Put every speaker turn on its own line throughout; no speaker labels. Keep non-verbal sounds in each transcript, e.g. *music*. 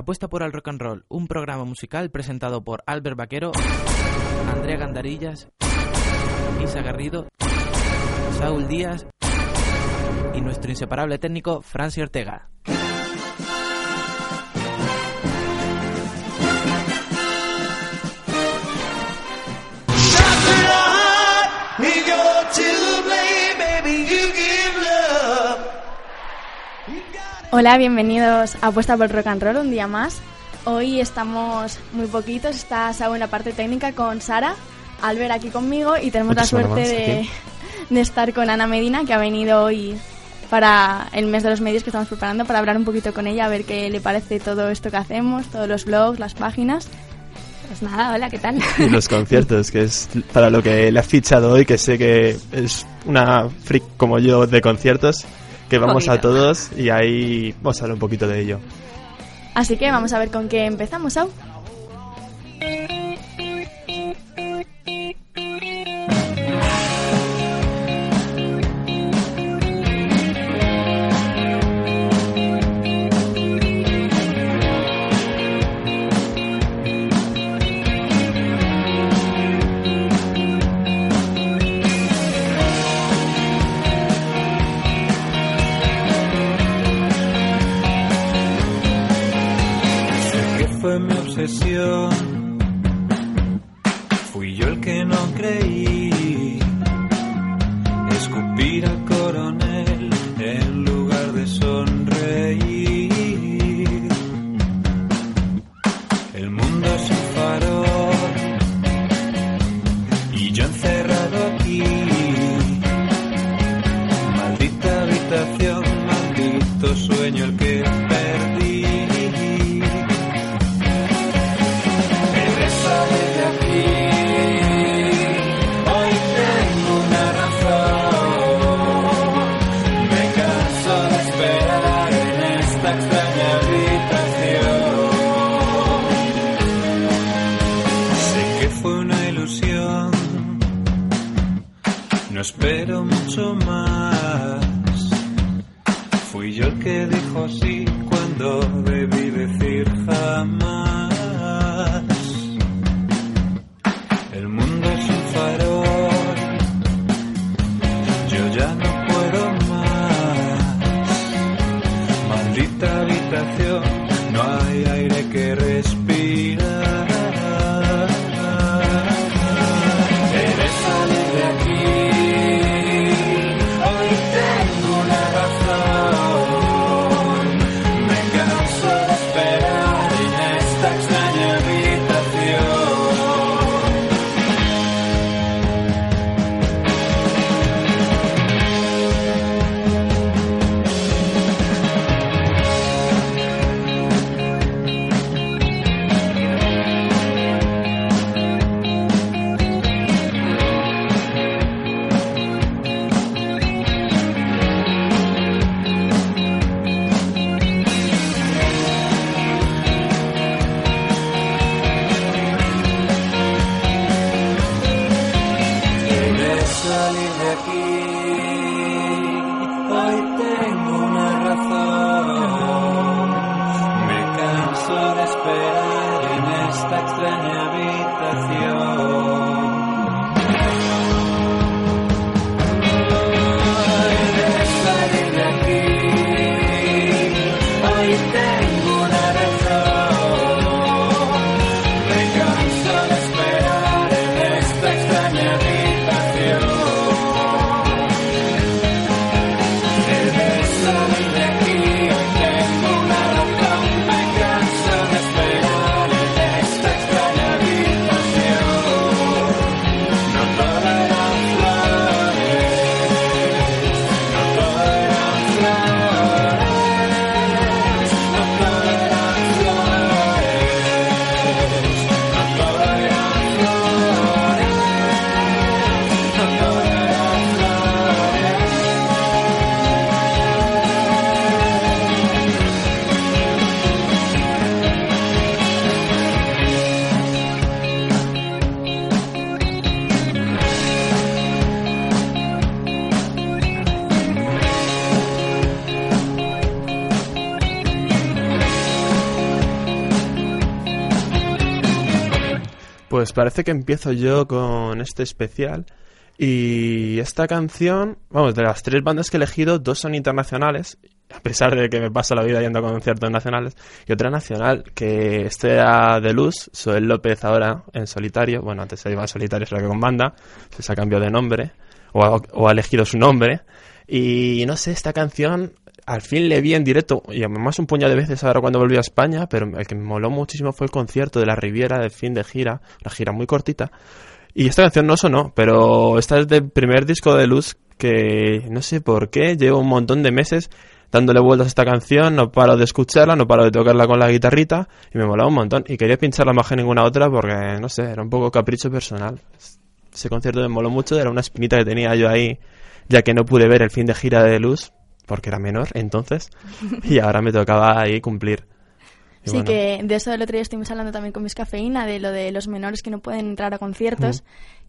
Apuesta por el rock and roll, un programa musical presentado por Albert Vaquero, Andrea Gandarillas, Isa Garrido, Saúl Díaz y nuestro inseparable técnico Franci Ortega.
Hola, bienvenidos a Apuesta por Rock and Roll un día más. Hoy estamos muy poquitos, está Saúl en la parte técnica con Sara, Albert aquí conmigo y tenemos la suerte de estar con Ana Medina que ha venido hoy para el mes de los medios que estamos preparando para hablar un poquito con ella, a ver qué le parece todo esto que hacemos, todos los blogs, las páginas. Pues nada, hola, ¿qué tal? *laughs*
Y los conciertos, que es para lo que le has fichado hoy, que sé que es una freak como yo de conciertos, que vamos a todos y ahí vamos a hablar un poquito de ello.
Así que vamos a ver con qué empezamos, Sau.
Pues parece que empiezo yo con este especial. Y esta canción, vamos, de las tres bandas que he elegido, dos son internacionales, a pesar de que me paso la vida yendo a conciertos nacionales, y otra nacional, que este era de Luz, Soel López ahora en solitario, bueno, antes se iba en solitario, solo que con banda, se ha cambiado de nombre, o ha, o ha elegido su nombre, y no sé, esta canción al fin le vi en directo, y además un puñado de veces ahora cuando volví a España, pero el que me moló muchísimo fue el concierto de la Riviera de fin de gira, una gira muy cortita. Y esta canción no sonó, pero esta es del primer disco de Luz que no sé por qué, llevo un montón de meses dándole vueltas a esta canción, no paro de escucharla, no paro de tocarla con la guitarrita y me molaba un montón. Y quería pincharla más que ninguna otra porque, no sé, era un poco capricho personal. Ese concierto me moló mucho, era una espinita que tenía yo ahí, ya que no pude ver el fin de gira de Luz, porque era menor entonces, y ahora me tocaba ahí cumplir. Y
Sí,
bueno,
que de eso el otro día estuvimos hablando también con Miss Cafeína, de lo de los menores que no pueden entrar a conciertos,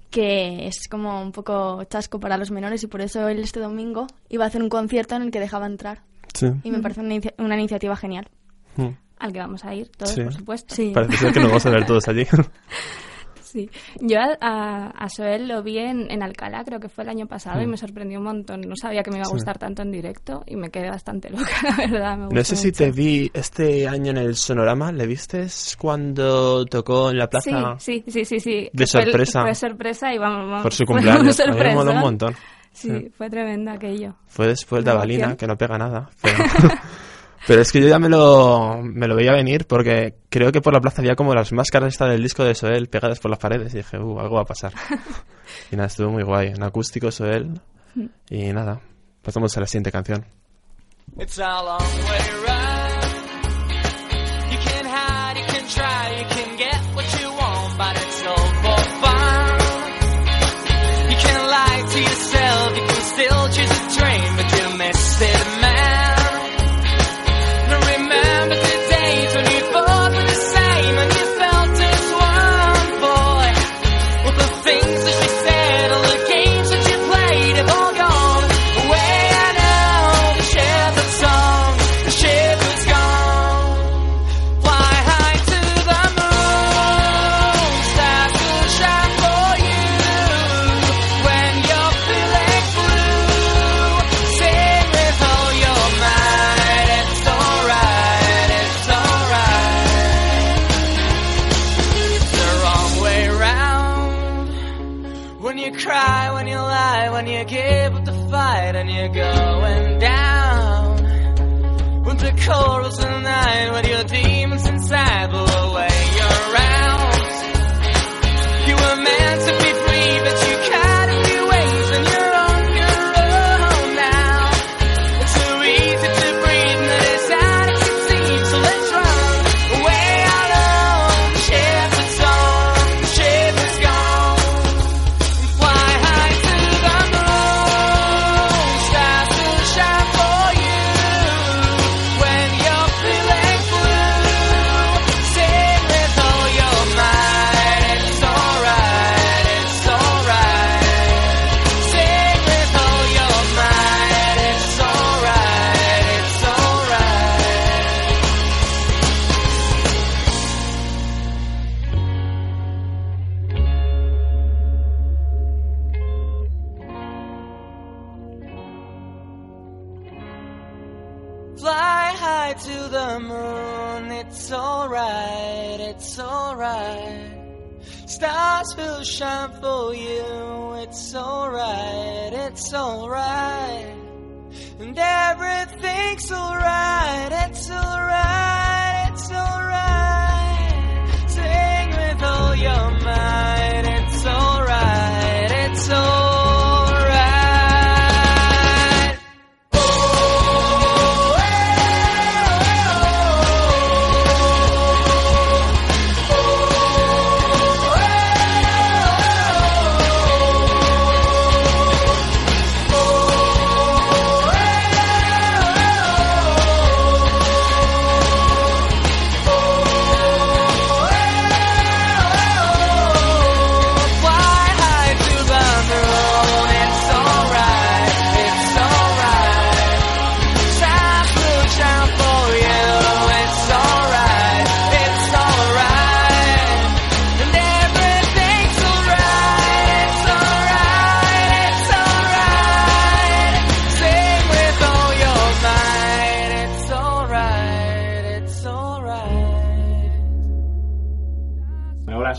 que es como un poco chasco para los menores y por eso él este domingo iba a hacer un concierto en el que dejaba entrar.
Sí.
Y me parece una, inicia- una iniciativa genial.
Mm.
Al que vamos a ir todos,
Sí.
por supuesto.
Sí.
Parece ser que nos vamos a ver todos allí. *laughs*
Sí. Yo a, a, Soel lo vi en, en Alcalá, creo que fue el año pasado, y me sorprendió un montón. No sabía que me iba a
Sí.
gustar tanto en directo y me quedé bastante loca, *laughs* la verdad. me
No sé si
mucho.
te vi este año en el Sonorama, ¿le viste cuando tocó en la plaza?
Sí, sí, sí, sí. sí.
De
fue
sorpresa.
Fue sorpresa y vamos, vamos,
Por su *laughs* cumpleaños. Me
sorpresón.
moló un montón.
Sí,
Sí.
fue tremendo aquello.
Fue después de Avalina, que no pega nada. *laughs* Pero, pero es que yo ya me lo, me lo veía venir porque creo que por la plaza había como las máscaras esta del disco de Soel pegadas por las paredes y dije, uh, algo va a pasar. *laughs* y nada, estuvo muy guay. En acústico Soel. Y nada, pasamos a la siguiente canción.
It's a long way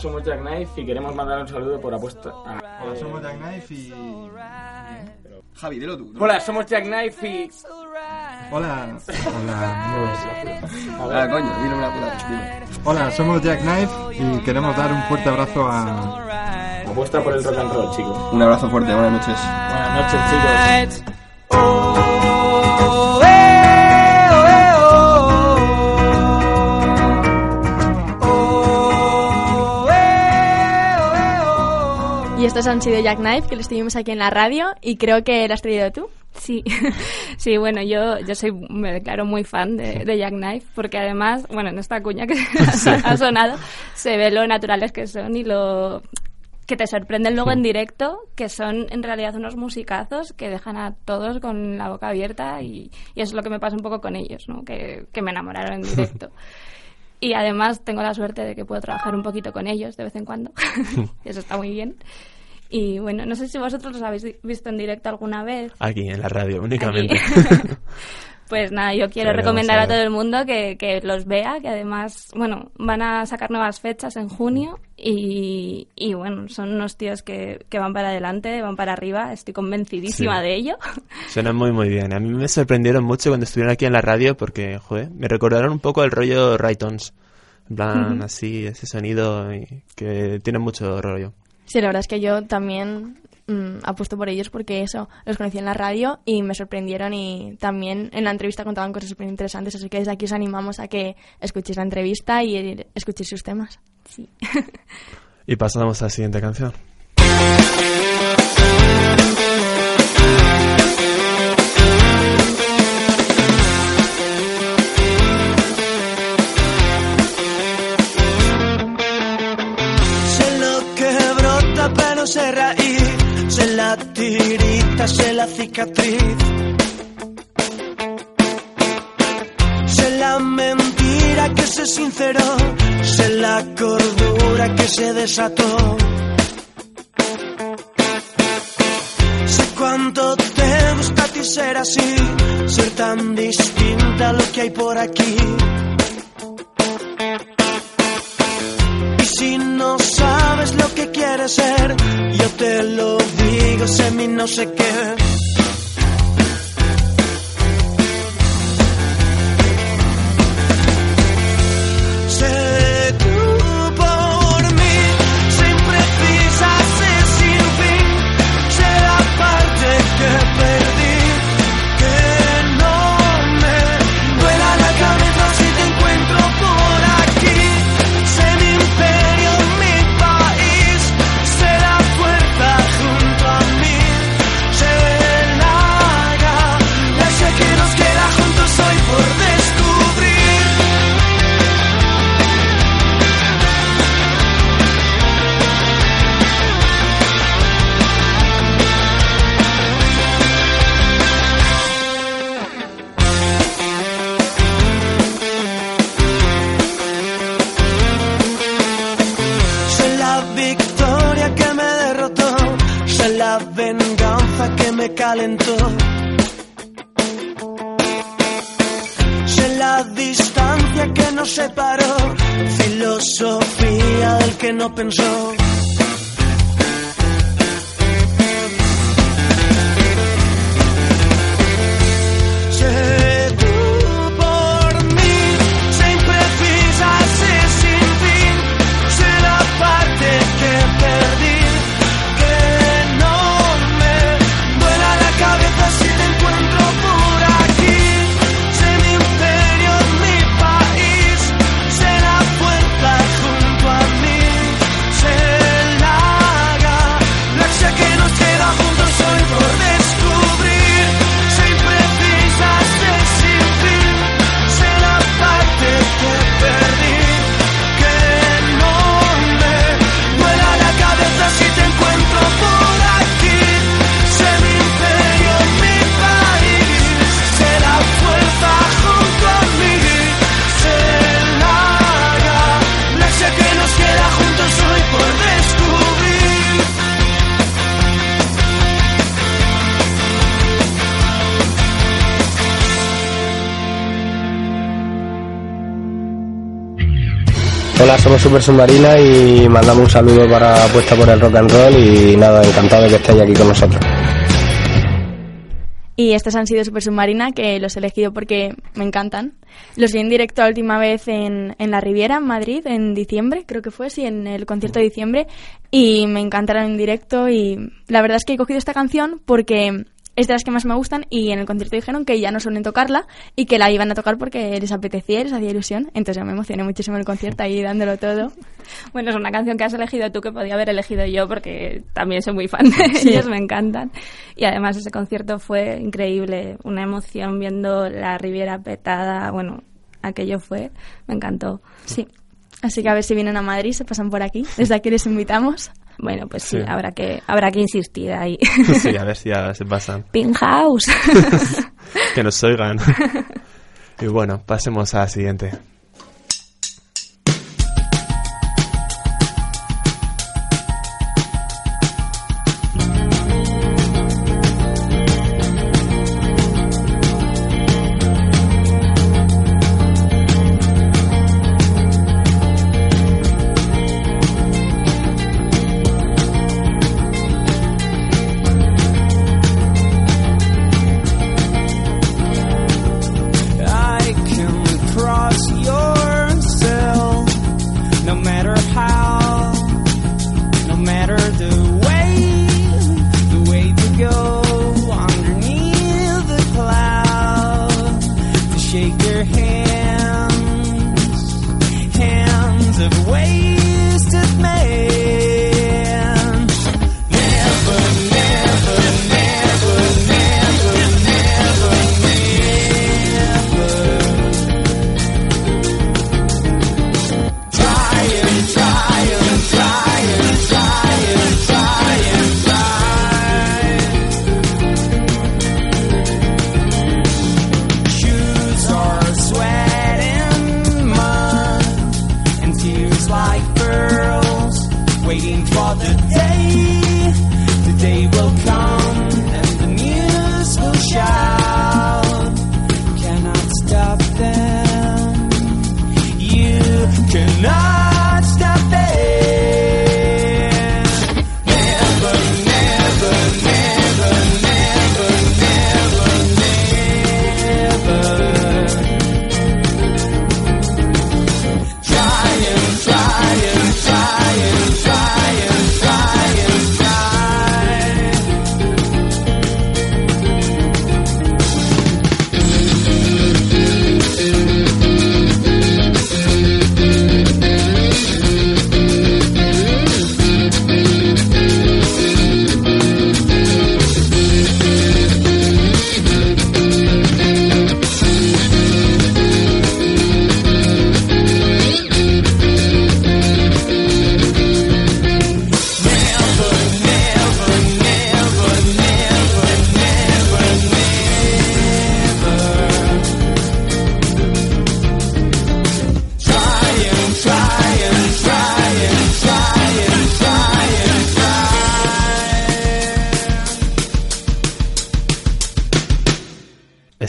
somos Jack Knife y queremos mandar un saludo por apuesta. a-
Hola, somos Jack Knife y...
Javi, dilo tú.
Hola, somos Jack Knife y.
Hola. Hola.
Ah, coño, dilo una puta. Dilo.
Hola, somos Jack Knife y queremos dar un fuerte abrazo a...
Apuesta por el rock and roll, chicos.
Un abrazo fuerte, buenas noches.
Buenas noches, chicos.
Estos han sido Jack Knife, que lo estuvimos aquí en la radio y creo que lo has traído tú.
Sí, *laughs* sí, bueno, yo, yo soy, me declaro muy fan de, de Jack Knife, porque además, bueno, en esta cuña que *laughs* ha sonado, se ve lo naturales que son y lo que te sorprenden luego en directo, que son en realidad unos musicazos que dejan a todos con la boca abierta y, y eso es lo que me pasa un poco con ellos, ¿no? que, que me enamoraron en *laughs* directo. Y además tengo la suerte de que puedo trabajar un poquito con ellos de vez en cuando. Eso está muy bien. Y bueno, no sé si vosotros los habéis visto en directo alguna vez.
Aquí, en la radio, únicamente. *laughs*
Pues nada, yo quiero
Pero
recomendar a todo el mundo que, que los vea, que además, bueno, van a sacar nuevas fechas en junio y, y bueno, son unos tíos que, que van para adelante, van para arriba, estoy convencidísima
Sí.
de ello.
Suenan *laughs* muy muy bien. A mí me sorprendieron mucho cuando estuvieron aquí en la radio porque, joder, me recordaron un poco el rollo Raytons. En plan, así, ese sonido que tiene mucho rollo.
Sí, la verdad es que yo también mm, apuesto por ellos porque eso, los conocí en la radio y me sorprendieron y también en la entrevista contaban cosas súper interesantes, así que desde aquí os animamos a que escuchéis la entrevista y escuchéis sus temas.
Sí.
Y pasamos a la siguiente canción. *laughs*
sé la tirita, sé la cicatriz. Sé la mentira que se sinceró, sé la cordura que se desató. Sé cuánto te gusta a ti ser así, ser tan distinta a lo que hay por aquí. No sé qué.
Somos Super Submarina y mandamos un saludo para Apuesta por el Rock and Roll y nada, encantado de que estéis aquí con nosotros.
Y estos han sido Super Submarina, que los he elegido porque me encantan. Los vi en directo la última vez en, en la Riviera, en Madrid, en diciembre, creo que fue, sí, en el concierto de diciembre. Y me encantaron en directo y la verdad es que he cogido esta canción porque es de las que más me gustan y en el concierto dijeron que ya no suelen tocarla y que la iban a tocar porque les apetecía les hacía ilusión. Entonces yo me emocioné muchísimo en el concierto ahí dándolo todo. *laughs*
Bueno, es una canción que has elegido tú que podía haber elegido yo porque también soy muy fan de
Sí. *laughs*
ellos, me encantan. Y además ese concierto fue increíble, una emoción viendo la Riviera petada, bueno, aquello fue, me encantó.
Sí. Así que a ver si vienen a Madrid, se pasan por aquí. Desde aquí les invitamos.
Bueno, pues sí,
Sí.
habrá que habrá que insistir ahí. *laughs*
Sí, a ver si ya *laughs* se pasan.
Pinhouse. *laughs*
que nos oigan. y bueno, pasemos a la siguiente.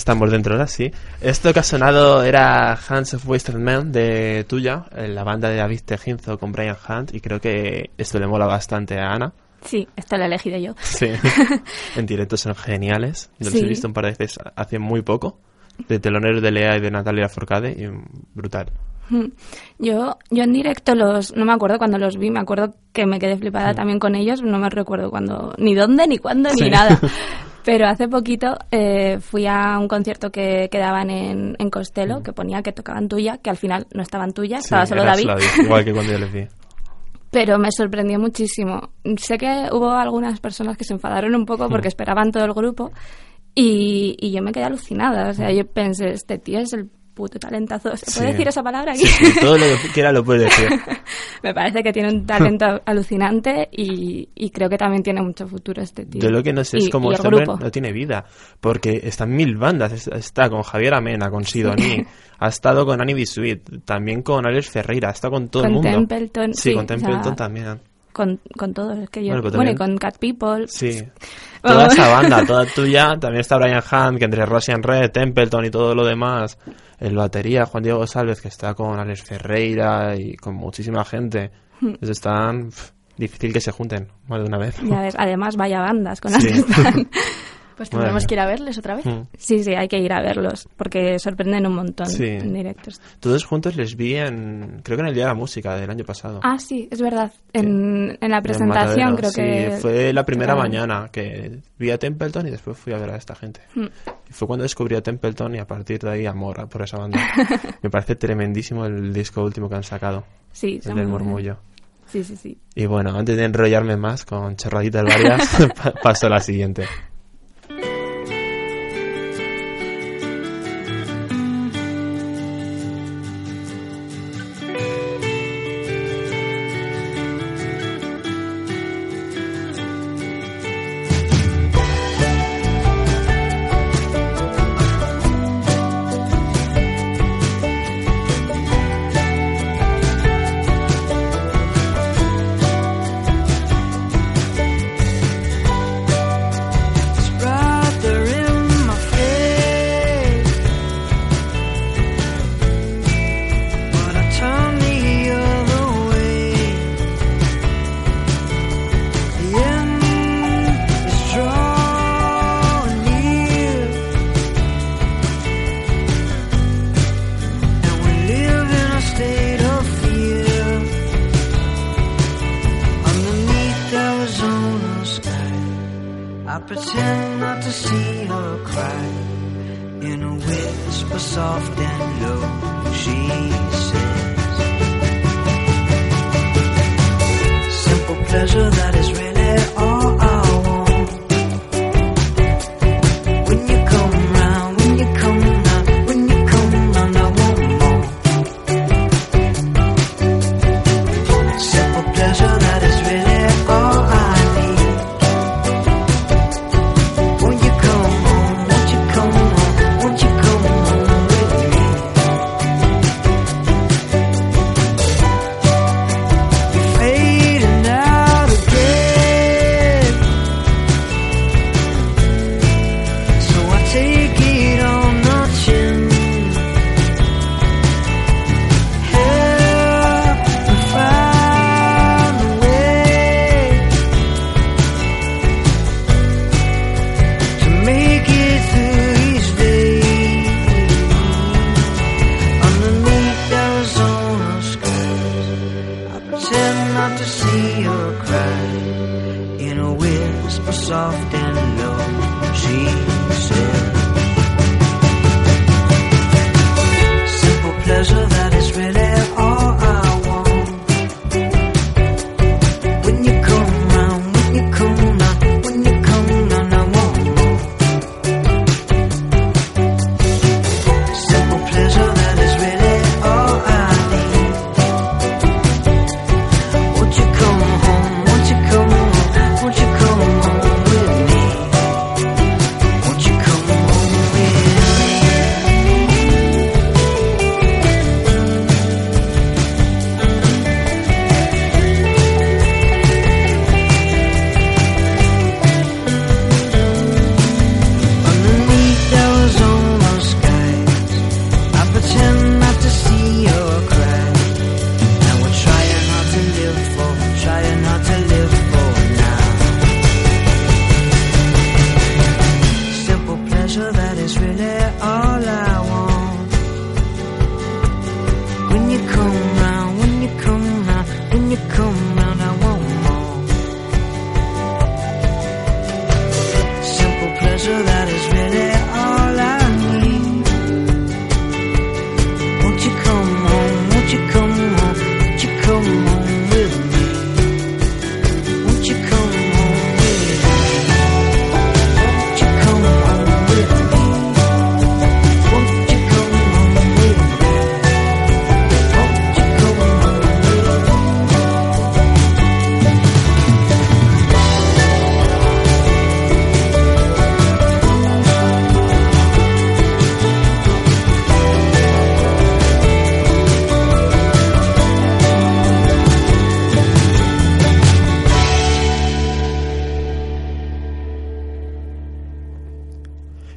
Estamos dentro ahora, sí. Esto que ha sonado era Hands of Wasted Men de Tuya, eh, la banda de David Tejinzo con Brian Hunt, y creo que esto le mola bastante a Ana.
Sí, esto lo he elegido yo.
Sí. *laughs* en directo son geniales. Yo los
Sí.
he visto un par de veces hace muy poco. De teloneros de Lea y de Natalia Forcade, y mm, brutal.
Mm. Yo, yo en directo los, no me acuerdo cuando los vi, me acuerdo que me quedé flipada también con ellos, no me recuerdo cuando, ni dónde, ni cuándo,
Sí.
ni nada. *laughs* Pero hace poquito eh, fui a un concierto que, que daban en, en Costello, que ponía que tocaban tuya, que al final no estaban tuya,
Sí,
estaba solo David.
igual que cuando yo les *laughs* vi.
Pero me sorprendió muchísimo. Sé que hubo algunas personas que se enfadaron un poco porque esperaban todo el grupo y, y yo me quedé alucinada. O sea, yo pensé, este tío es el puto talentazo. ¿Se puede
Sí.
decir esa palabra aquí?
Sí, sí, *laughs* todo lo que quiera lo puedes decir. *laughs*
me parece que tiene un *laughs* talento alucinante y, y creo que también tiene mucho futuro este tío.
Yo lo que no sé es
Y-
cómo
y el
este hombre no tiene vida. Porque están mil bandas. Es- Está con Javier Amena, con Sidoní. ha estado con Annie Bisuit. También con Alex Ferreira. Está con todo
Con
el mundo.
Templeton,
Sí,
sí,
con
o sea,
Templeton también.
Con, con todos. Es que yo,
Bueno,
y con Cat People.
Sí. *laughs* Toda esa banda, *laughs* toda tuya. También está Brian Hunt, que entre Russian Red, Templeton y todo lo demás. El batería, Juan Diego Salvez, que está con Alex Ferreira y con muchísima gente.
Hmm.
Entonces están... difícil que se junten más de una vez.
Ya ves, además, vaya bandas con las
Sí.
que están. *laughs*
Pues tendremos que ir a verles otra vez.
Mm.
Sí, sí, hay que ir a verlos, porque sorprenden un montón
Sí.
en directos.
Todos juntos les vi en... Creo que en el Día de la Música del año pasado.
Ah, sí, es verdad. En, en la
En
presentación
Matadero,
creo
sí,
que...
fue la primera mañana que vi a Templeton y después fui a ver a esta gente.
Hmm.
Y fue cuando descubrí a Templeton y a partir de ahí amor por esa banda. *laughs* Me parece tremendísimo el disco último que han sacado.
Sí,
el
son
del murmullo.
Sí, sí, sí.
Y bueno, antes de enrollarme más con chorraditas varias, *laughs* pa- paso a la siguiente.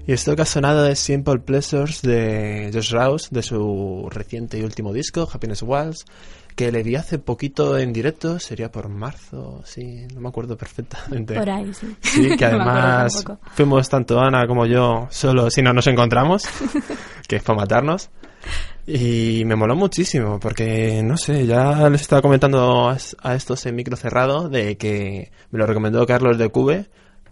Y esto que ha sonado es Simple Pleasures de Josh Rouse, de su reciente y último disco, Happiness Walls, que le vi hace poquito en directo, sería por marzo, sí, no me acuerdo perfectamente.
Por ahí, sí.
Sí, que *laughs* además fuimos tanto Ana como yo solo si no nos encontramos, *laughs* que es para matarnos. Y me moló muchísimo, porque no sé, ya les estaba comentando a, a estos en micro cerrado de que me lo recomendó Carlos de Cube,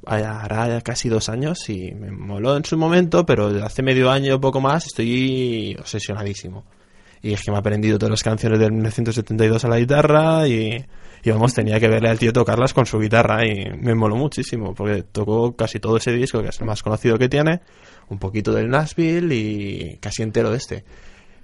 hará casi dos años y me moló en su momento, pero hace medio año o poco más estoy obsesionadísimo. Y es que me ha aprendido todas las canciones del 1972 a la guitarra y, y vamos, tenía que verle al tío tocarlas con su guitarra y me moló muchísimo porque tocó casi todo ese disco, que es el más conocido que tiene, un poquito del Nashville y casi entero de este.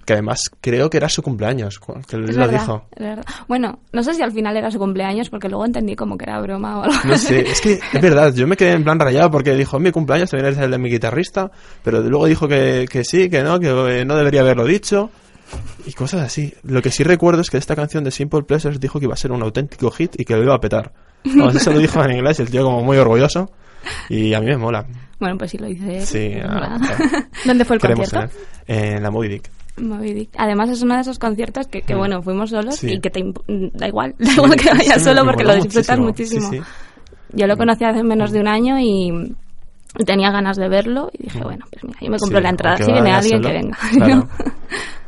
Que además creo que era su cumpleaños, cu- que él
Es
lo
verdad,
dijo.
es verdad. Bueno, no sé si al final era su cumpleaños, porque luego entendí como que era broma o algo.
No sé, es que *laughs* es verdad, yo me quedé en plan rayado porque dijo, mi cumpleaños también es el de mi guitarrista, pero luego dijo que, que sí, que no, que eh, no debería haberlo dicho. Y cosas así. Lo que sí recuerdo es que esta canción de Simple Pleasures dijo que iba a ser un auténtico hit y que lo iba a petar. Vamos, eso lo dijo en inglés, el tío como muy orgulloso. Y a mí me mola.
Bueno, pues sí lo hice.
Sí, ah, *laughs*
¿Dónde fue el concierto?
En, en la Moby Dick.
Además es uno de esos conciertos que, que bueno, fuimos solos
Sí.
y que te mm, da igual, *laughs* da igual que vayas solo porque lo disfrutas
muchísimo.
Yo lo conocí hace menos de un año y tenía ganas de verlo y dije, bueno, pues mira, yo me compro
Sí,
la entrada. Si viene alguien,
solo,
que venga. *laughs*
claro.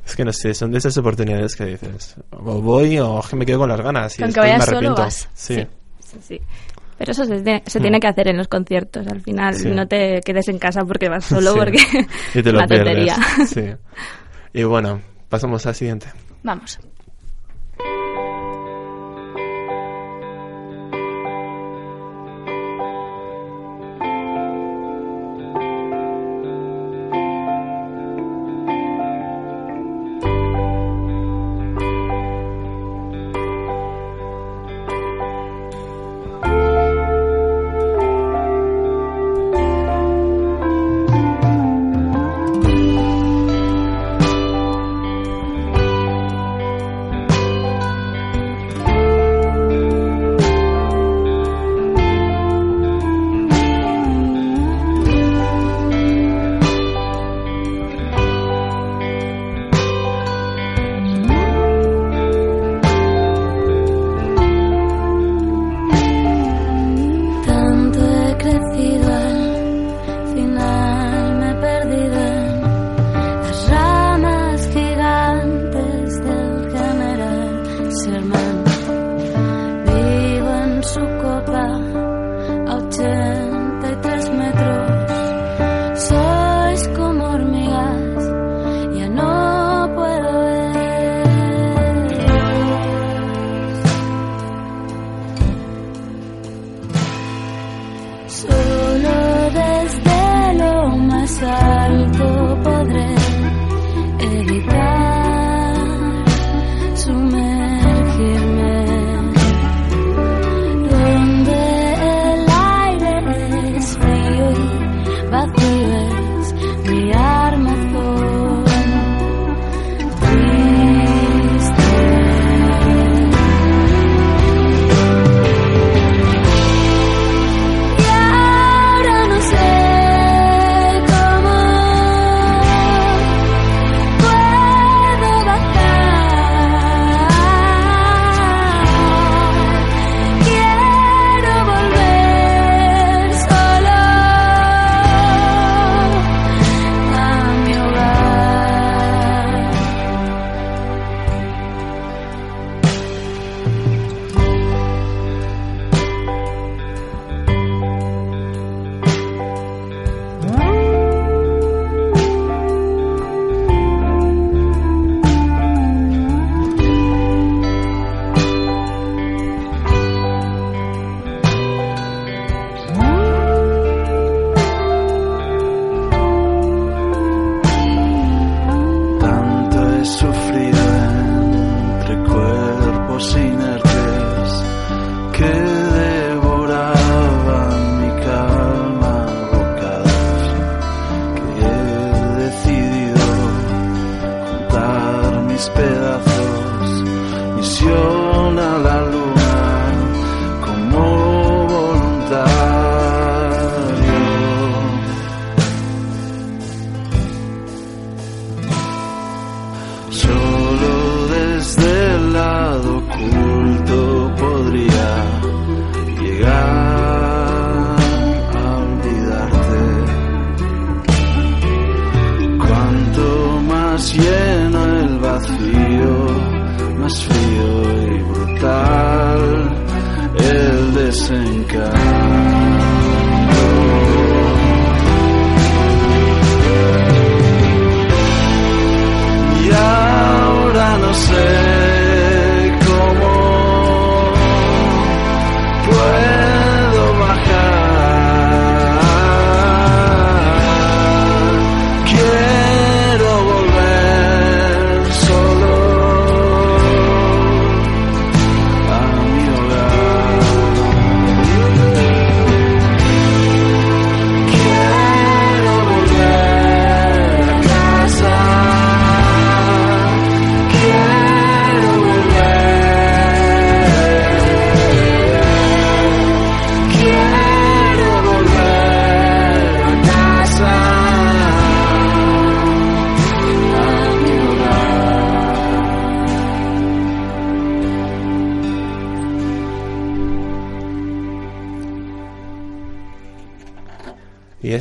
Es que no sé, son de esas oportunidades que dices, o voy o que me quedo con las ganas. Y
Con que
después me
vayas solo,
arrepiento.
vas.
Sí.
Sí, sí, sí. Pero eso se, tiene- se
Mm.
tiene que hacer en los conciertos. Al final,
Sí.
no te quedes en casa porque vas solo, porque
y te *laughs*
es una tontería.
Sí. Y bueno, pasamos al siguiente.
Vamos.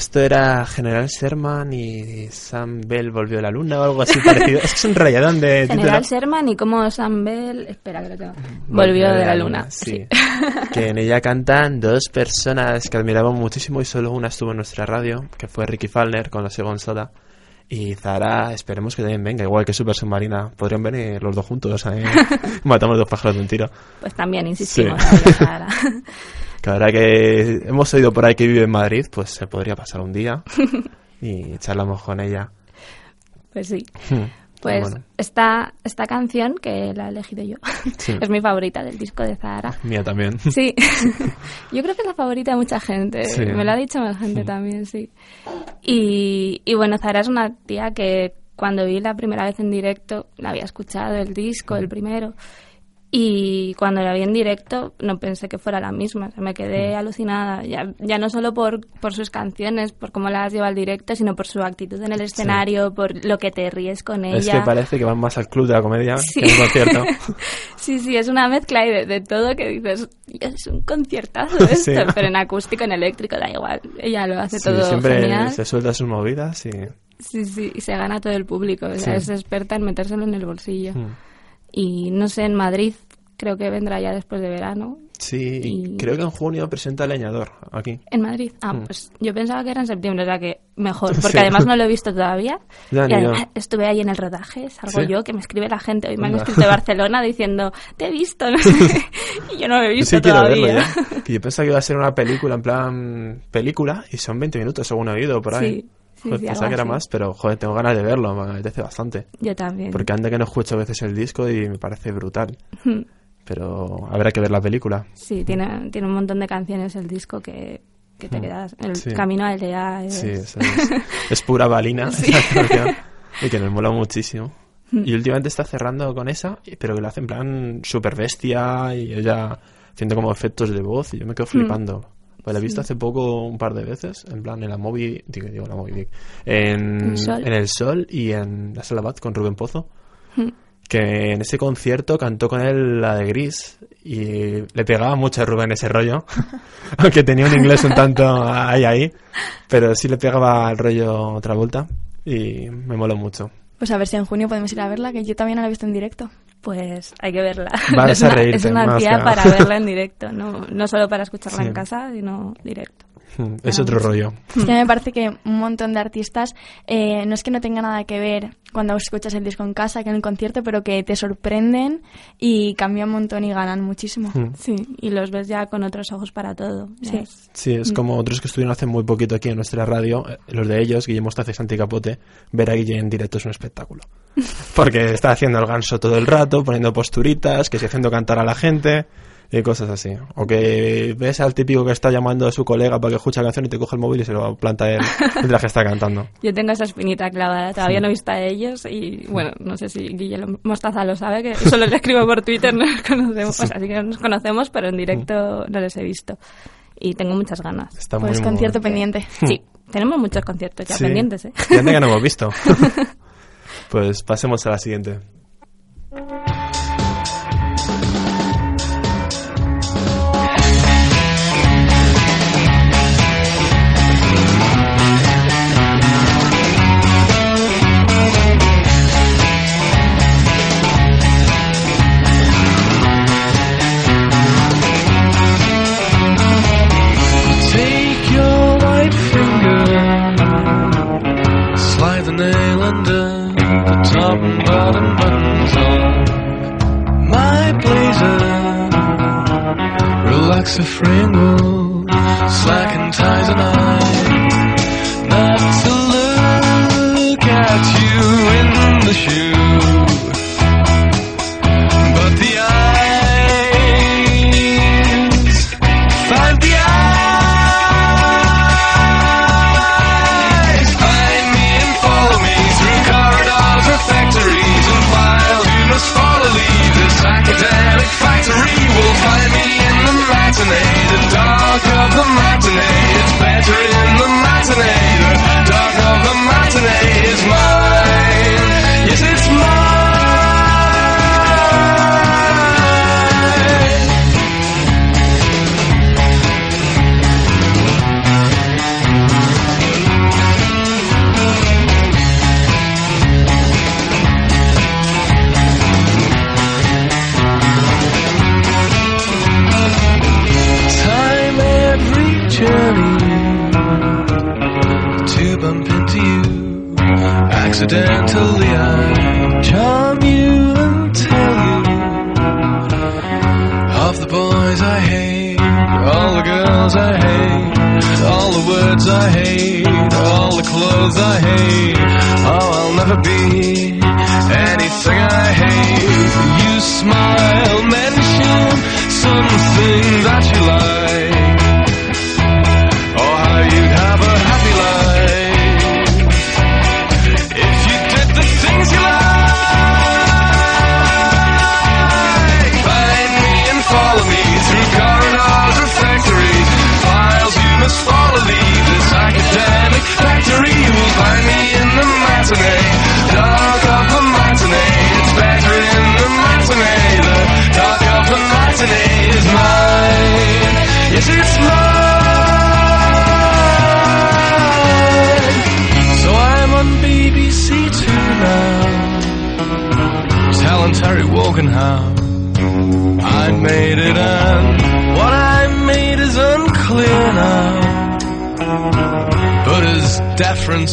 Esto era General Sherman y Sam Bell volvió a la luna o algo así parecido. es que es un rayadón de título.
General Sherman y como Sam Bell, espera que lo tengo. Volvió de la luna.
Sí. que en ella cantan dos personas que admiramos muchísimo y solo una estuvo en nuestra radio, que fue Ricky Falner con la Segon Soda. Y Zara, esperemos que también venga, igual que Super Submarina. Podrían venir los dos juntos, ¿eh? *laughs* Matamos dos pájaros de un tiro.
Pues también insistimos.
Sí. *laughs* Que ahora que hemos oído por ahí que vive en Madrid, pues se podría pasar un día *laughs* y charlamos con ella.
Pues sí.
Hmm.
Pues
Bueno.
esta, esta canción, que la he elegido yo,
Sí. *laughs*
es mi favorita del disco de Zahara.
Mía también.
Sí, *laughs* yo creo que es la favorita de mucha gente.
Sí.
Me lo ha dicho más gente
Mm.
también, sí. Y, y bueno, Zahara es una tía que cuando vi la primera vez en directo, la había escuchado el disco, el primero. Y cuando la vi en directo no pensé que fuera la misma, o sea, me quedé alucinada, ya, ya no solo por, por sus canciones, por cómo las lleva al directo, sino por su actitud en el escenario, por lo que te ríes con ella.
Es que parece que van más al club de la comedia
Sí.
que a un concierto. *laughs*
Sí, sí, es una mezcla y de, de todo que dices, es un conciertazo *laughs* esto,
Sí.
pero en acústico, en eléctrico, da igual. Ella lo hace todo
siempre
genial.
se suelta sus movidas y...
Sí, sí, y se gana todo el público. O sea, es experta en metérselo en el bolsillo.
Mm.
Y no sé, en Madrid creo que vendrá ya después de verano.
Sí, y creo que en junio presenta Leñador aquí.
¿En Madrid? Ah,
Mm.
pues yo pensaba que era en septiembre, o sea que mejor, *laughs* porque
Sí.
además no lo he visto todavía.
Ya,
y
ni
además
yo.
estuve ahí en el rodaje, salgo
¿Sí?
yo, que me escribe la gente. Hoy me han escrito de *laughs* Barcelona diciendo, te he visto, no sé. *laughs* Y yo no lo he visto
sí quiero verlo
todavía.
ya. Que yo pensaba que iba a ser una película, en plan película, y son 20 minutos según he oído por ahí.
Sí, sí,
Joder,
sí,
pensaba que era más, pero joder, tengo ganas de verlo, me apetece bastante.
Yo también.
Porque anda que no escucho a veces el disco y me parece brutal.
Hmm.
Pero habrá que ver la película.
Sí, tiene, tiene un montón de canciones el disco que, que te
Mm.
quedas. El
Sí.
camino a Elea es...
Sí, *laughs* es, es pura balina y que nos mola *laughs* muchísimo.
Mm.
Y últimamente está cerrando con esa, pero que lo hace en plan super bestia y ella haciendo como efectos de voz y yo me quedo flipando. Pues la he visto hace poco un par de veces, en plan en la Moby, digo, digo la Moby Dick, en,
El Sol.
en El Sol y en La Sala Bat con Rubén Pozo,
Mm.
que en ese concierto cantó con él la de Gris y le pegaba mucho a Rubén ese rollo, *laughs* aunque tenía un inglés un tanto ahí ahí, pero sí le pegaba el rollo otra vuelta y me moló mucho.
Pues a ver si en junio podemos ir a verla, que yo también la he visto en directo.
Pues hay que verla.
Vas *laughs*
es
a
una,
reírte,
es una para verla en *laughs* directo, no, no solo para escucharla
Sí.
en casa, sino directo. *laughs*
Es otro rollo.
Es que me parece que un montón de artistas eh, no es que no tenga nada que ver cuando escuchas el disco en casa que en el concierto, pero que te sorprenden y cambian un montón y ganan muchísimo.
Mm.
Sí, y los ves ya con otros ojos para todo.
Sí.
es-
Sí, es
Mm.
como otros que estuvieron hace muy poquito aquí en nuestra radio, eh, los de ellos, Guillermo Stace y Santi Capote, ver a Guille en directo es un espectáculo. *laughs* Porque está haciendo el ganso todo el rato, poniendo posturitas, que se haciendo cantar a la gente y cosas así. O que ves al típico que está llamando a su colega para que escuche la canción y te coge el móvil y se lo planta él *laughs* mientras que está cantando.
Yo tengo esa espinita clavada, todavía
Sí.
no he visto a ellos y bueno, no sé si Guillermo Mostaza lo sabe, que solo le escribo por Twitter, *laughs* no nos conocemos, o sea, sí que nos conocemos, pero en directo no les he visto. Y tengo muchas ganas.
Está
Pues
muy
concierto pendiente. *laughs*
Sí, tenemos muchos conciertos ya
Sí.
pendientes, ¿eh?
Que no hemos visto. pues pasemos a la siguiente.
like a fringle.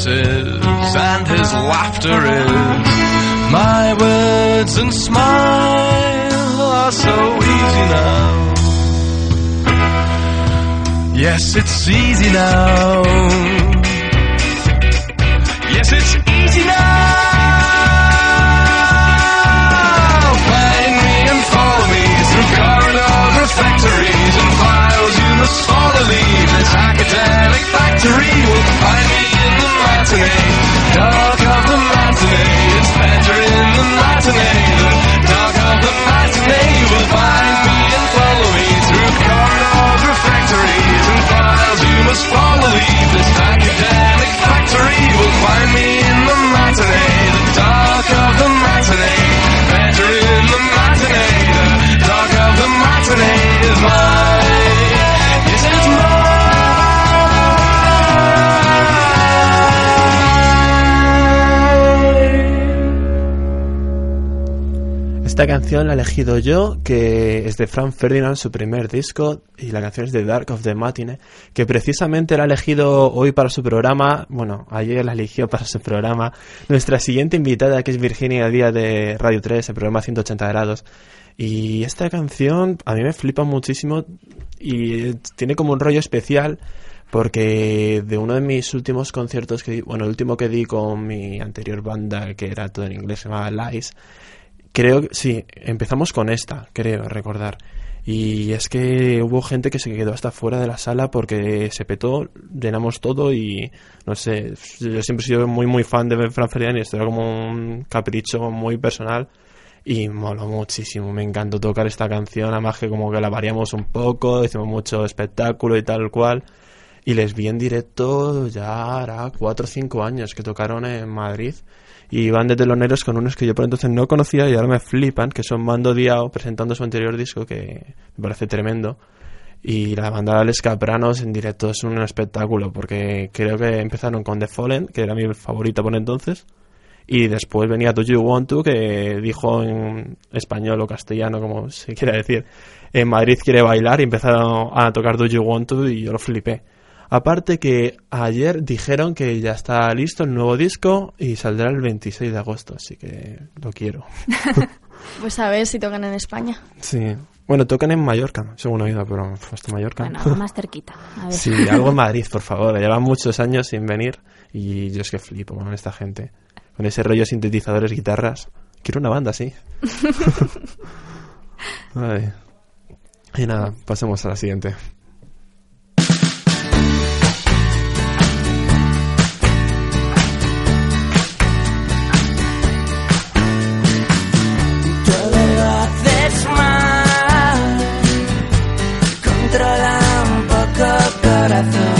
Is and his laughter is my words and smile are so easy now. Yes, it's easy now. Yes, it's easy now. Find me and follow me through corridors or factories and files. You must follow leave this academic factory. Will find me in the
Esta canción la he elegido yo, que es de Frank Ferdinand, su primer disco, y la canción es de Dark of the Matinee, que precisamente la ha elegido hoy para su programa, bueno, ayer la eligió para su programa, nuestra siguiente invitada, que es Virginia Díaz de Radio 3, el programa 180 grados. Y esta canción a mí me flipa muchísimo y tiene como un rollo especial porque de uno de mis últimos conciertos que bueno, el último que di con mi anterior banda, que era todo en inglés, se llamaba Lies, creo que sí, empezamos con esta, creo recordar. Y es que hubo gente que se quedó hasta fuera de la sala porque se petó, llenamos todo y no sé, yo siempre he sido muy muy fan de Fran Ferdinand y esto era como un capricho muy personal y moló muchísimo, me encantó tocar esta canción, además que como que la variamos un poco, hicimos mucho espectáculo y tal cual. Y les vi en directo ya hará 4 o 5 años que tocaron en Madrid y van de teloneros con unos que yo por entonces no conocía y ahora me flipan, que son Mando Diao presentando su anterior disco que me parece tremendo. Y la banda de Les Capranos en directo es un espectáculo porque creo que empezaron con The Fallen, que era mi favorita por entonces. Y después venía Do You Want To, que dijo en español o castellano, como se quiera decir, en Madrid quiere bailar y empezaron a tocar Do You Want To y yo lo flipé. Aparte que ayer dijeron que ya está listo el nuevo disco y saldrá el 26 de agosto, así que lo quiero. *laughs* *laughs*
Pues a ver si tocan en España.
Sí. Bueno, tocan en Mallorca, según oído, pero hasta Mallorca.
Bueno, algo más cerquita. A ver.
Sí, algo en Madrid, por favor. Llevan muchos años sin venir y yo es que flipo con esta gente. Con ese rollo sintetizadores, guitarras. Quiero una banda así. *laughs* Ay. Y nada, pasemos a la siguiente.
Corazón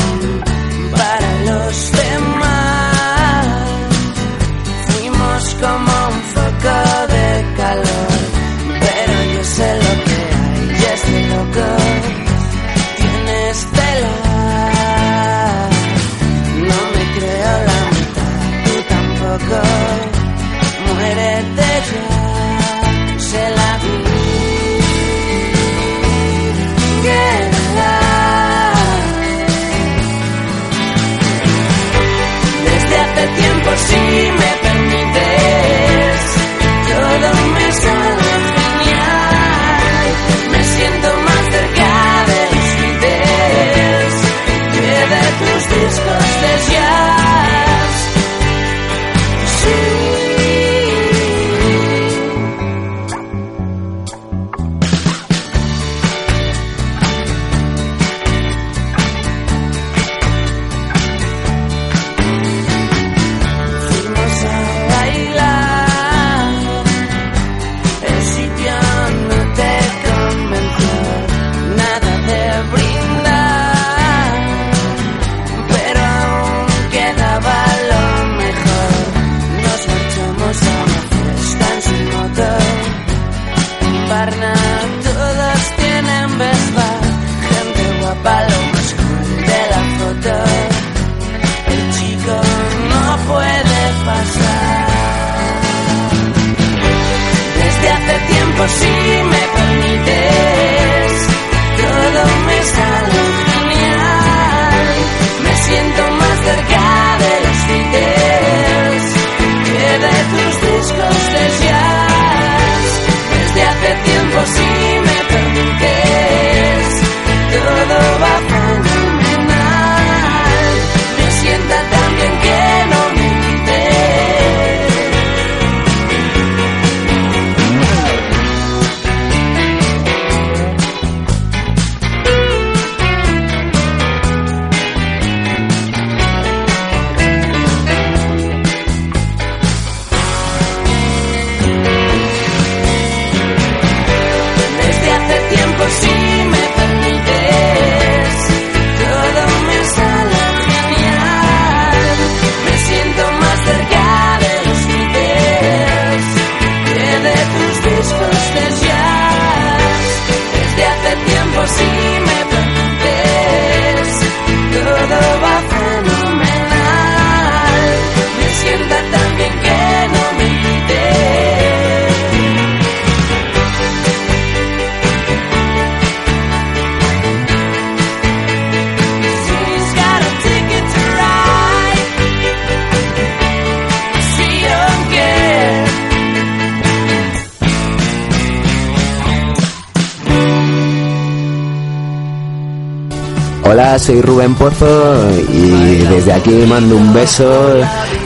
soy Rubén Pozo y desde aquí mando un beso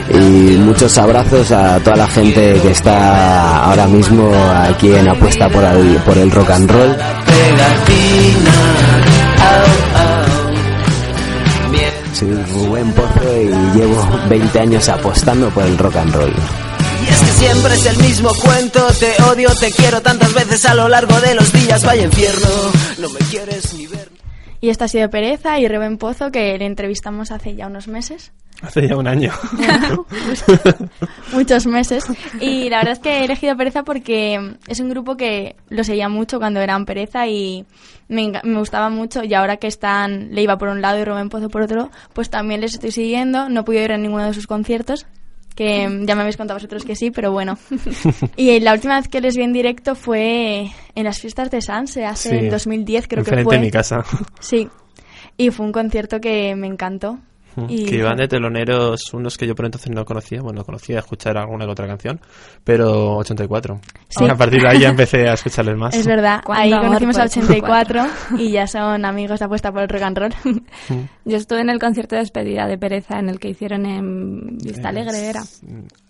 y muchos abrazos a toda la gente que está ahora mismo aquí en apuesta por el, por el rock and roll. Soy Rubén Pozo y llevo 20 años apostando por el rock and roll.
Y es que siempre es el mismo cuento, te odio, te quiero tantas veces a lo largo de los días, vaya infierno, no me quieres ni ver.
Y esta ha sido Pereza y Rubén Pozo, que le entrevistamos hace ya unos meses.
Hace ya un año. *laughs*
muchos meses. Y la verdad es que he elegido Pereza porque es un grupo que lo seguía mucho cuando eran Pereza y me gustaba mucho. Y ahora que están Leiva por un lado y Rubén Pozo por otro, pues también les estoy siguiendo. No pude ir a ninguno de sus conciertos, que ya me habéis contado vosotros que sí, pero bueno. *laughs* y la última vez que les vi en directo fue en las fiestas de Sanse, hace
Sí.
el 2010 creo que fue.
de mi casa.
Sí. Y fue un concierto que me encantó. Y
Que iban de teloneros unos que yo por entonces no conocía, bueno, conocía escuchar alguna que otra canción, pero 84.
Sí.
A partir de ahí ya empecé a escucharles más.
Es verdad, ahí
amor
conocimos a
el
84 y ya son amigos de apuesta por el rock and roll.
Yo estuve en el concierto de despedida de Pereza en el que hicieron en Vista Alegre, era.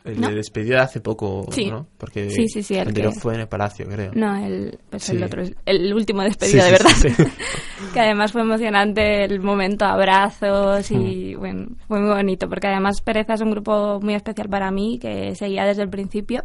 El
¿No?
de despedida hace poco,
Sí.
¿no? Porque
Sí, sí, sí, el
anterior
que-
fue en el Palacio, creo.
No, el, pues
Sí.
el otro, el último despedida
Sí,
de verdad. *laughs* que además fue emocionante el momento, abrazos y
Mm.
bueno, fue muy bonito porque además Pereza es un grupo muy especial para mí que seguía desde el principio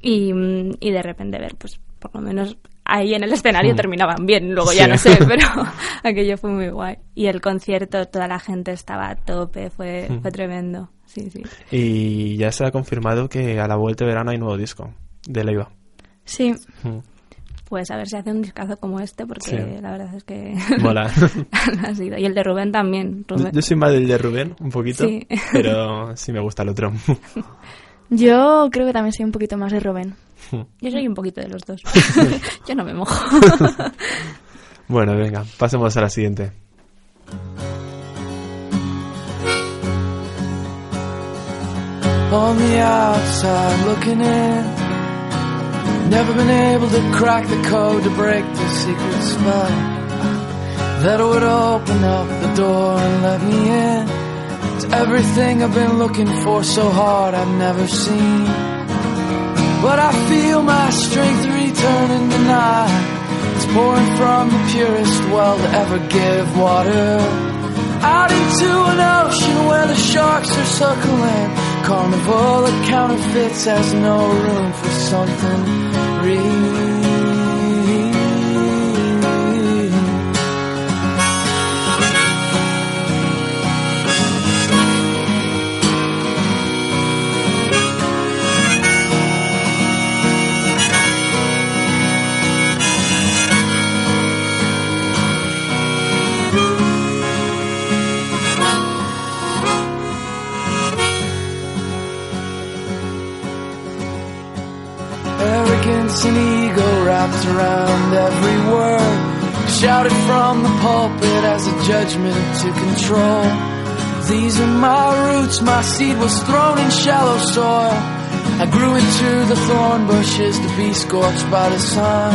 y, mm, y de repente ver, pues por lo menos ahí en el escenario
Mm.
terminaban bien, luego ya no sé, *laughs* pero *laughs* aquello fue muy guay. Y el concierto, toda la gente estaba a tope, fue,
Mm.
fue tremendo. Sí, sí.
Y ya se ha confirmado que a la vuelta de verano hay nuevo disco de Leiva.
Sí.
Mm.
Pues a ver si hace un discazo como este, porque
Sí.
la verdad es que *laughs*
Mola. *laughs*
ha sido. Y el de Rubén también. Rubén.
yo soy más del de Rubén, un poquito,
Sí.
pero *laughs* sí me gusta el otro.
Yo creo que también soy un poquito más de Rubén.
Yo soy un poquito de los dos. Yo no me mojo.
bueno, venga, pasemos a la siguiente.
On the outside looking in. Never been able to crack the code to break the secret spell that would open up the door and let me in. It's everything I've been looking for so hard I've never seen. But I feel my strength returning tonight. It's pouring from the purest well to ever give water out into an ocean where the sharks are circling. Carnival of counterfeits has no room for something real. Arrogance and ego wrapped around every word. Shouted from the pulpit as a judgment to control. These are my roots, my seed was thrown in shallow soil. I grew into the thorn bushes to be scorched by the sun.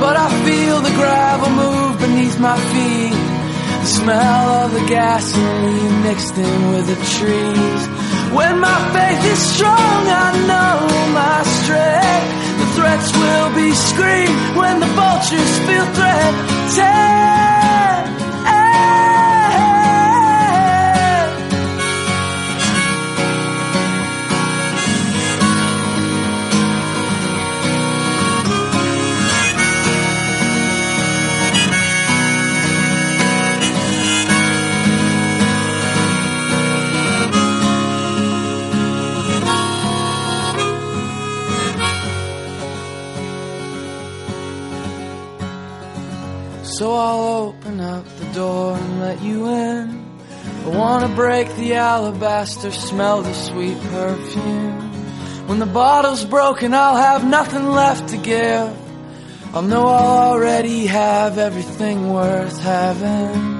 But I feel the gravel move beneath my feet. The smell of the gasoline mixed in with the trees. When my faith is strong, I know my strength. The threats will be screamed when the vultures feel threatened. So you in. I wanna break the alabaster, smell the sweet perfume. When the bottle's broken, I'll have nothing left to give. I'll know I'll already have everything worth having.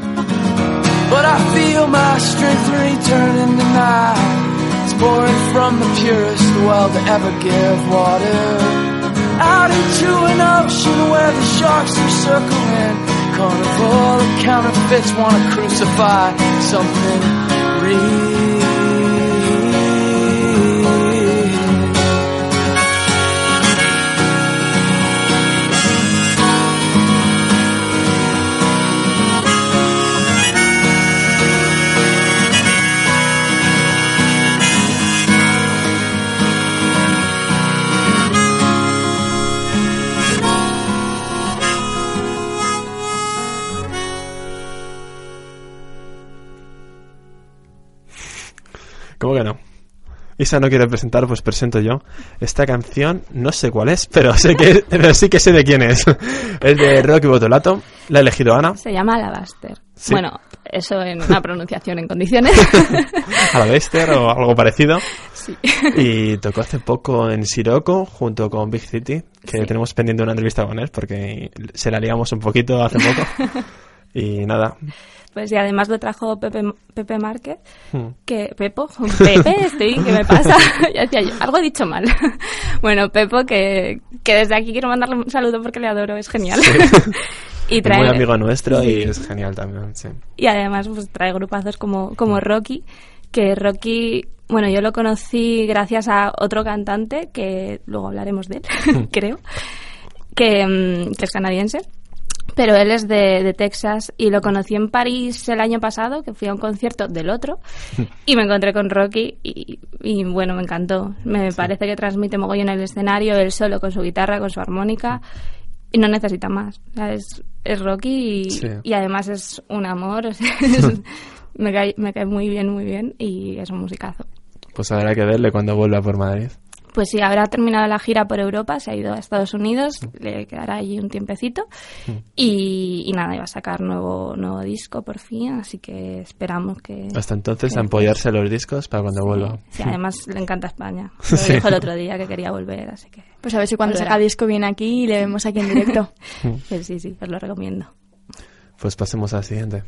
But I feel my strength returning tonight. It's pouring from the purest well to ever give water. Out into an ocean where the sharks are circling. Carnival prophets want to crucify something real.
Isa no quiere presentar, pues presento yo. Esta canción, no sé cuál es, pero sé que, *laughs* pero sí que sé de quién es. Es de Rocky Botolato, la ha elegido Ana,
Se llama Alabaster.
Sí.
Bueno, eso en una pronunciación en condiciones. *laughs*
Alabaster o algo parecido.
Sí.
Y tocó hace poco en Siroco junto con Big City, que
Sí.
tenemos pendiente una entrevista con él porque se la liamos un poquito hace poco. *laughs* Y nada.
Pues y además lo trajo Pepe, Pepe Márquez,
Hmm.
que Pepo, *laughs* Pepe, estoy, ¿qué me pasa? *laughs* ya decía yo, algo he dicho mal. *laughs* bueno, Pepo, que, que desde aquí quiero mandarle un saludo porque le adoro, es genial. y
Es
trae,
muy amigo nuestro
Sí.
y es genial también, sí.
y además pues trae grupazos como, como Rocky, que Rocky, bueno, yo lo conocí gracias a otro cantante, que luego hablaremos de él, creo, que, mm, que es canadiense. Pero él es de, de Texas y lo conocí en París el año pasado, que fui a un concierto del otro, *laughs* y me encontré con Rocky y, y, bueno, me encantó. Me parece que transmite mogollón en el escenario, él solo con su guitarra, con su armónica, y no necesita más. O sea, es, es Rocky y,
Sí.
y además es un amor, *laughs* o sea, es- me, cae, me cae muy bien, muy bien y es un musicazo.
Pues habrá que verle cuando vuelva por Madrid.
Pues sí, habrá terminado la gira por Europa, se ha ido a Estados Unidos, le quedará allí un tiempecito y, y nada, iba a sacar nuevo, nuevo disco por fin, así que esperamos que...
Hasta entonces,
que-
a empollarse los discos para cuando vuelva.
Sí, además le encanta España. *laughs* Lo
Sí.
dijo el otro día que quería volver, así que...
Pues a ver si cuando
Volverá.
saca disco viene aquí y le vemos aquí en directo. *laughs*
Pues sí, sí, os lo recomiendo.
Pues pasemos al siguiente.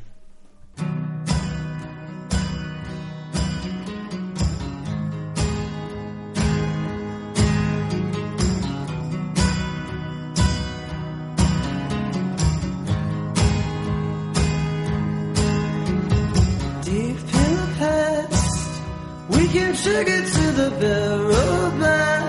sugar to the barrel back.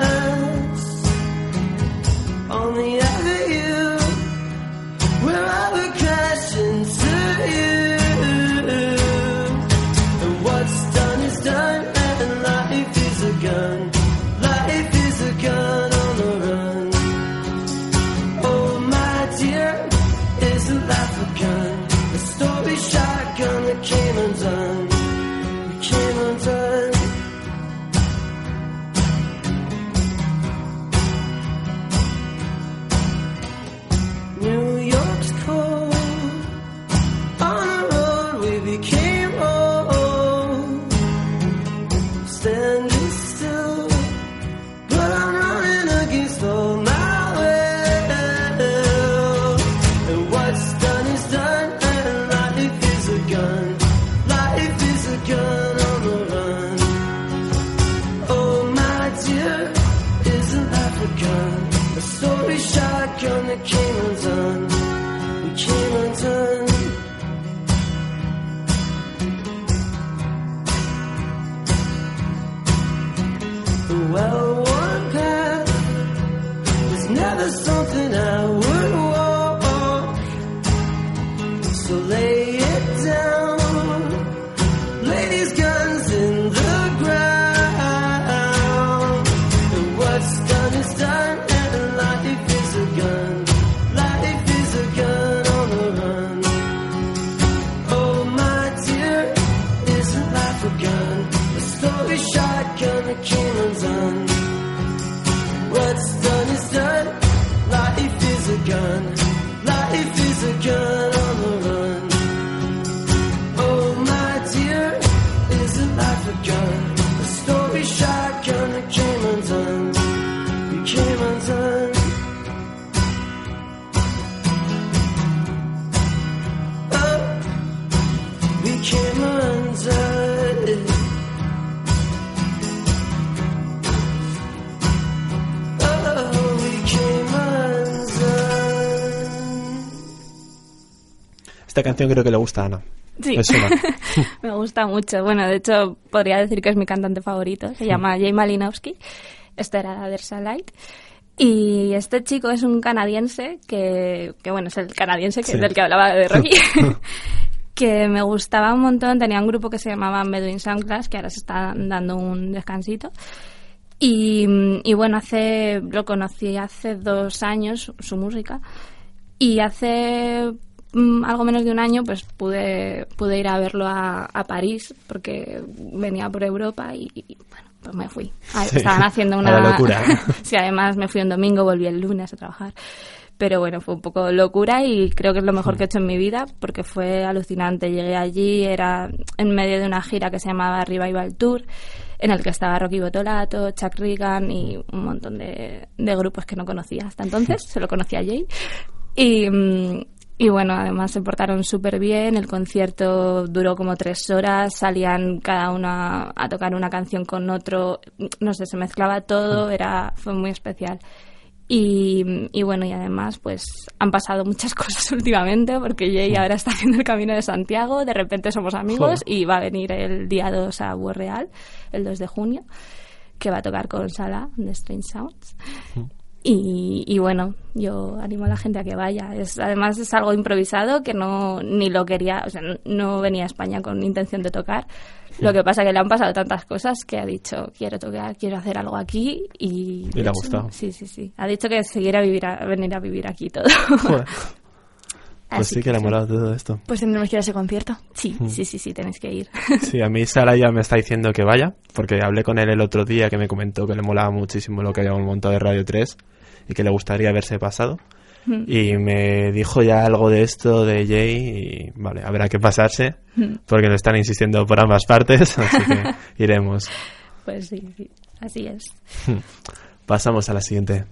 Esta canción creo que le gusta a Ana.
Sí,
Es *laughs*
me gusta mucho. Bueno, de hecho, podría decir que es mi cantante favorito. Se llama Jay Malinowski. Este era Dersa Light. Y este chico es un canadiense que, que bueno, es el canadiense que
Sí.
del que hablaba de Rocky. *laughs* *laughs* que me gustaba un montón. Tenía un grupo que se llamaba Meduin Soundclass, que ahora se está dando un descansito. Y, y bueno, hace lo conocí hace dos años, su música. Y hace mm, algo menos de un año, pues pude, pude ir a verlo a, a París, porque venía por Europa y, y, bueno, pues me fui. Ah,
Sí,
Estaban haciendo *laughs* una...
la locura. *laughs*
sí, además me fui un domingo, volví el lunes a trabajar. Pero bueno, fue un poco locura y creo que es lo mejor que he hecho en mi vida porque fue alucinante. Llegué allí, era en medio de una gira que se llamaba Revival Tour, en el que estaba Rocky Botolato, Chuck Reagan y un montón de, de grupos que no conocía hasta entonces, *laughs* solo conocía a Jay. Y, mm, Y bueno, además se portaron súper bien, el concierto duró como tres horas, salían cada una a tocar una canción con otro, no sé, se mezclaba todo, era fue muy especial. Y, y bueno, y además pues han pasado muchas *laughs* cosas últimamente porque Jay ahora está haciendo el Camino de Santiago, de repente somos amigos
Joder.
y va a venir el día 2 a Real, el 2 de junio, que va a tocar con Sala de Strange Sounds. Y, y bueno, yo animo a la gente a que vaya. Es, además es algo improvisado que no ni lo quería, o sea, no- venía a España con intención de tocar. Lo que pasa que le han pasado tantas cosas que ha dicho quiero tocar, quiero hacer algo aquí y.
Y le ha gustado.
Sí, sí, sí. Ha dicho que seguir a vivir, a, venir a vivir aquí todo.
Joder. *laughs* Pues
Así
sí que le ha
sí.
molado todo esto.
Pues tendremos que ir a ese concierto.
Sí,
Mm.
sí, sí, sí, tenéis que ir. *laughs*
Sí, a mí Sara ya me está diciendo que vaya, porque hablé con él el otro día que me comentó que le molaba muchísimo lo que habíamos montado de Radio 3 y que le gustaría haberse pasado.
Mm.
Y me dijo ya algo de esto de Jay y vale, habrá que pasarse
Mm.
porque lo están insistiendo por ambas partes, *laughs* así que *laughs* iremos.
Pues sí, sí, así es.
Pasamos a la siguiente.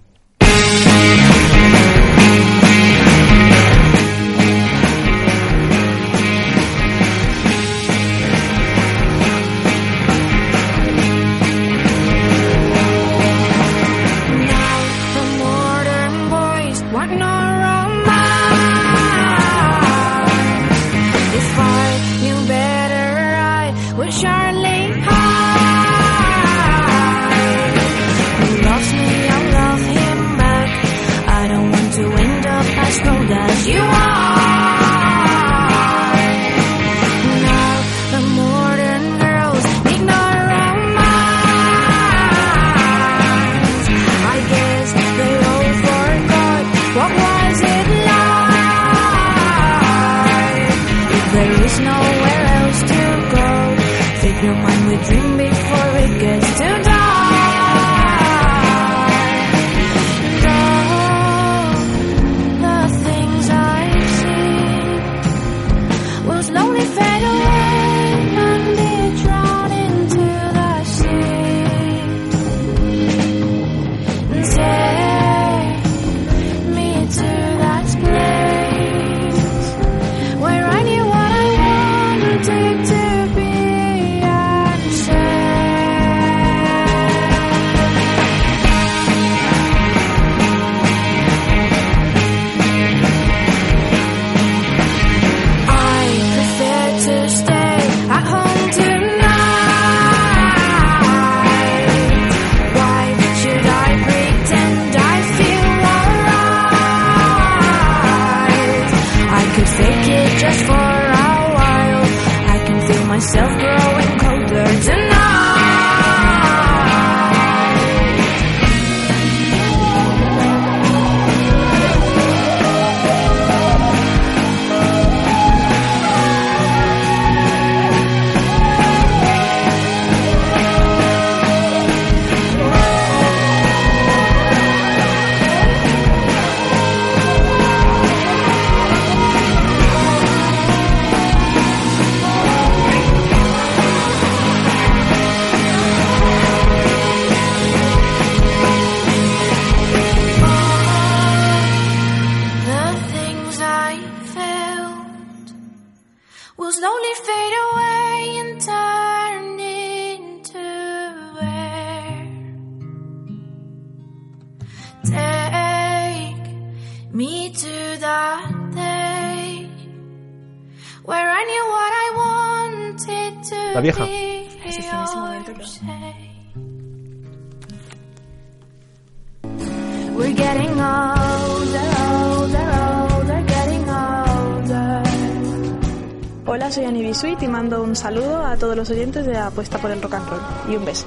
Apuesta por el Rock and Roll. Y un beso.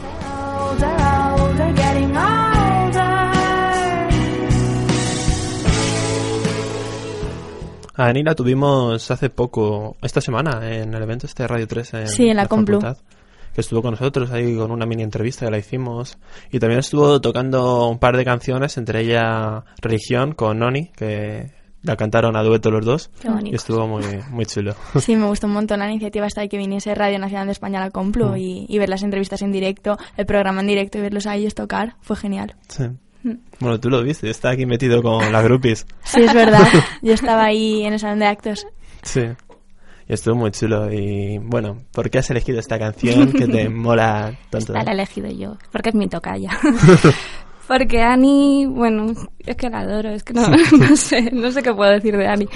A Ani la tuvimos hace poco, esta semana, en el evento este de Radio 3 en,
Sí, en la Complu.
facultad, que estuvo con nosotros ahí con una mini entrevista que la hicimos. Y también estuvo tocando un par de canciones, entre ella Religión con Noni, que la cantaron a dueto los dos.
Qué bonito.
Y estuvo muy, muy chulo. *laughs*
Sí, me gustó un montón la iniciativa hasta de que viniese Radio Nacional de España a la Complu
Mm.
y, y ver las entrevistas en directo, el programa en directo y verlos a ellos tocar. Fue genial.
Sí. Bueno, tú lo viste, está aquí metido con las groupies.
Sí, es verdad. *laughs* Yo estaba ahí en el salón de actos.
Sí. Y estuvo muy chulo. Y bueno, ¿por qué has elegido esta canción que te *laughs* mola tanto?
Esta la he elegido yo, porque es mi tocaya. Porque Ani, bueno, es que la adoro, es que no, *laughs* no sé, no sé qué puedo decir de Ani.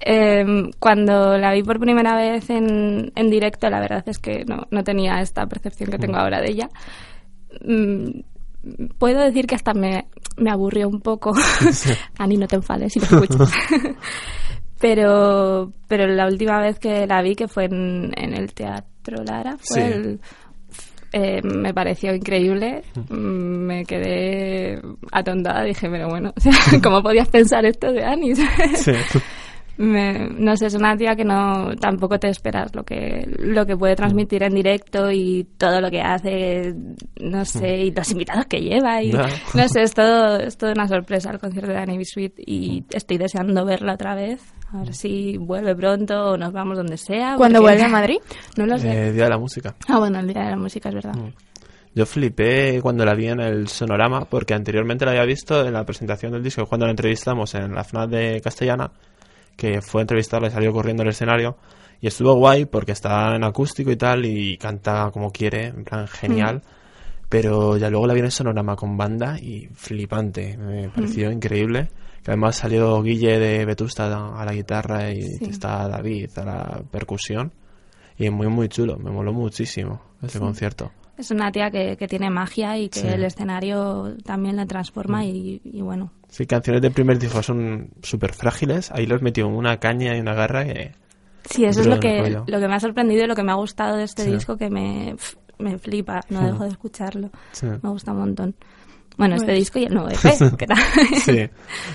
Eh, cuando la vi por primera vez en, en directo, la verdad es que no, no tenía esta percepción que tengo ahora de ella. Mm, puedo decir que hasta me, me aburrió un poco. *laughs* Ani, no te enfades si lo escuchas. *laughs* pero, pero la última vez que la vi, que fue en, en el Teatro Lara, fue
Sí.
el- eh, me pareció increíble. Mm, Me quedé atontada. Dije, pero bueno, *laughs* o sea, ¿cómo podías pensar esto de Ani? *laughs*
Sí.
Me- no sé, es una tía que no tampoco te esperas lo que lo que puede transmitir en directo y todo lo que hace, no sé, y los invitados que lleva y no sé, es todo es toda una sorpresa el concierto de Annie Sweet y estoy deseando verla otra vez. A ver si vuelve pronto o nos vamos donde sea.
¿Cuándo
porque-
vuelve a Madrid? *laughs*
No lo sé.
Eh, Día de la Música.
Ah, bueno, el día de la música es verdad.
Yo flipé cuando la vi en el Sonorama, porque anteriormente la había visto en la presentación del disco, cuando la entrevistamos en la FNAC de Castellana, que fue a entrevistarla y salió corriendo al escenario. Y estuvo guay porque está en acústico y tal, y canta como quiere, en plan genial. Pero ya luego la vi en el Sonorama con banda y flipante, me pareció increíble. Que además salió Guille de Vetusta a la guitarra y
Sí.
está David a la percusión. Y es muy, muy chulo, me moló muchísimo ese
Sí.
concierto.
Es una tía que, que tiene magia y que
Sí.
el escenario también la transforma y, y bueno,
Sí, canciones del primer disco son súper frágiles. Ahí los metió una caña y una garra que...
Sí, eso es lo que, lo que me ha sorprendido y lo que me ha gustado de este
Sí.
disco, que me, me flipa, no
Hmm.
dejo de escucharlo.
Sí.
Me gusta un montón. Bueno, este disco y el nuevo *laughs* EP, que tal?
sí,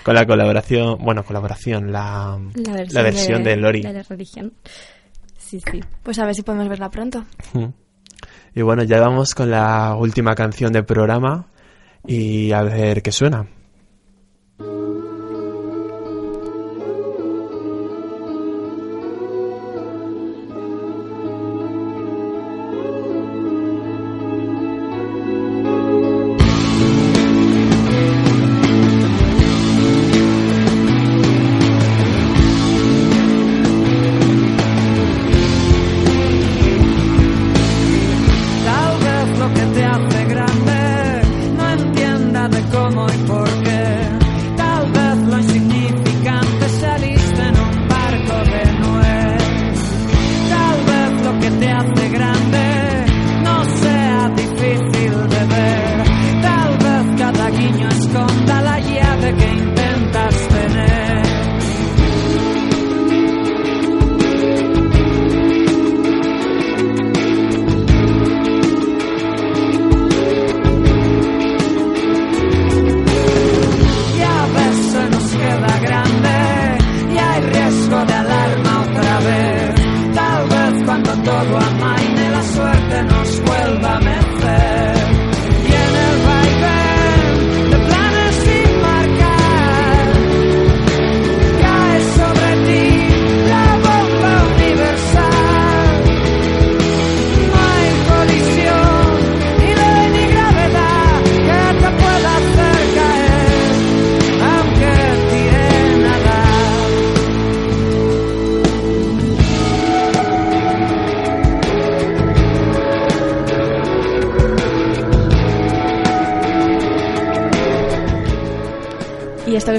con la colaboración, bueno, colaboración, la, la versión, de, Lori.
De la religión. Sí, sí.
Pues a ver si podemos verla pronto.
Mm. Y bueno, ya vamos con la última canción del programa y a ver qué suena.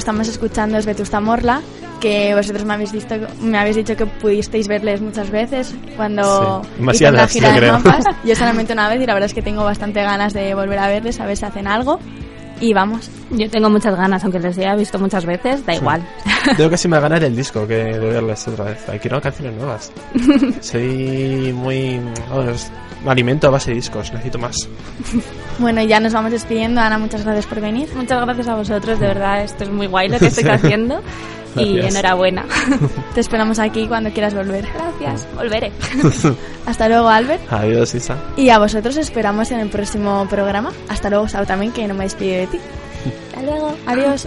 Estamos escuchando es Vetusta Morla, que vosotros me habéis visto, me habéis dicho que pudisteis verles muchas veces cuando
Sí,
hicieron
demasiadas,
la gira
yo
de
creo.
mapas. *laughs* Yo solamente una vez y la verdad es que tengo bastante ganas de volver a verles, a ver si hacen algo. Y vamos.
Yo tengo muchas ganas, aunque les haya visto muchas veces, da igual. *laughs*
Tengo que si me ganar el disco que de verles otra vez. Hay quiero canciones nuevas. *laughs* Soy muy... alimento a base de discos, necesito más.
Bueno, ya nos vamos despidiendo. Ana, muchas gracias por venir.
Muchas gracias a vosotros, de verdad, esto es muy guay lo *laughs* que estoy haciendo. Y
Gracias.
enhorabuena. *laughs*
Te esperamos aquí cuando quieras volver.
Gracias, volveré. *laughs*
Hasta luego, Albert.
Adiós, Isa.
Y a vosotros esperamos en el próximo programa. Hasta luego, Sau, también, que no me despido de ti.
Hasta luego.
Adiós.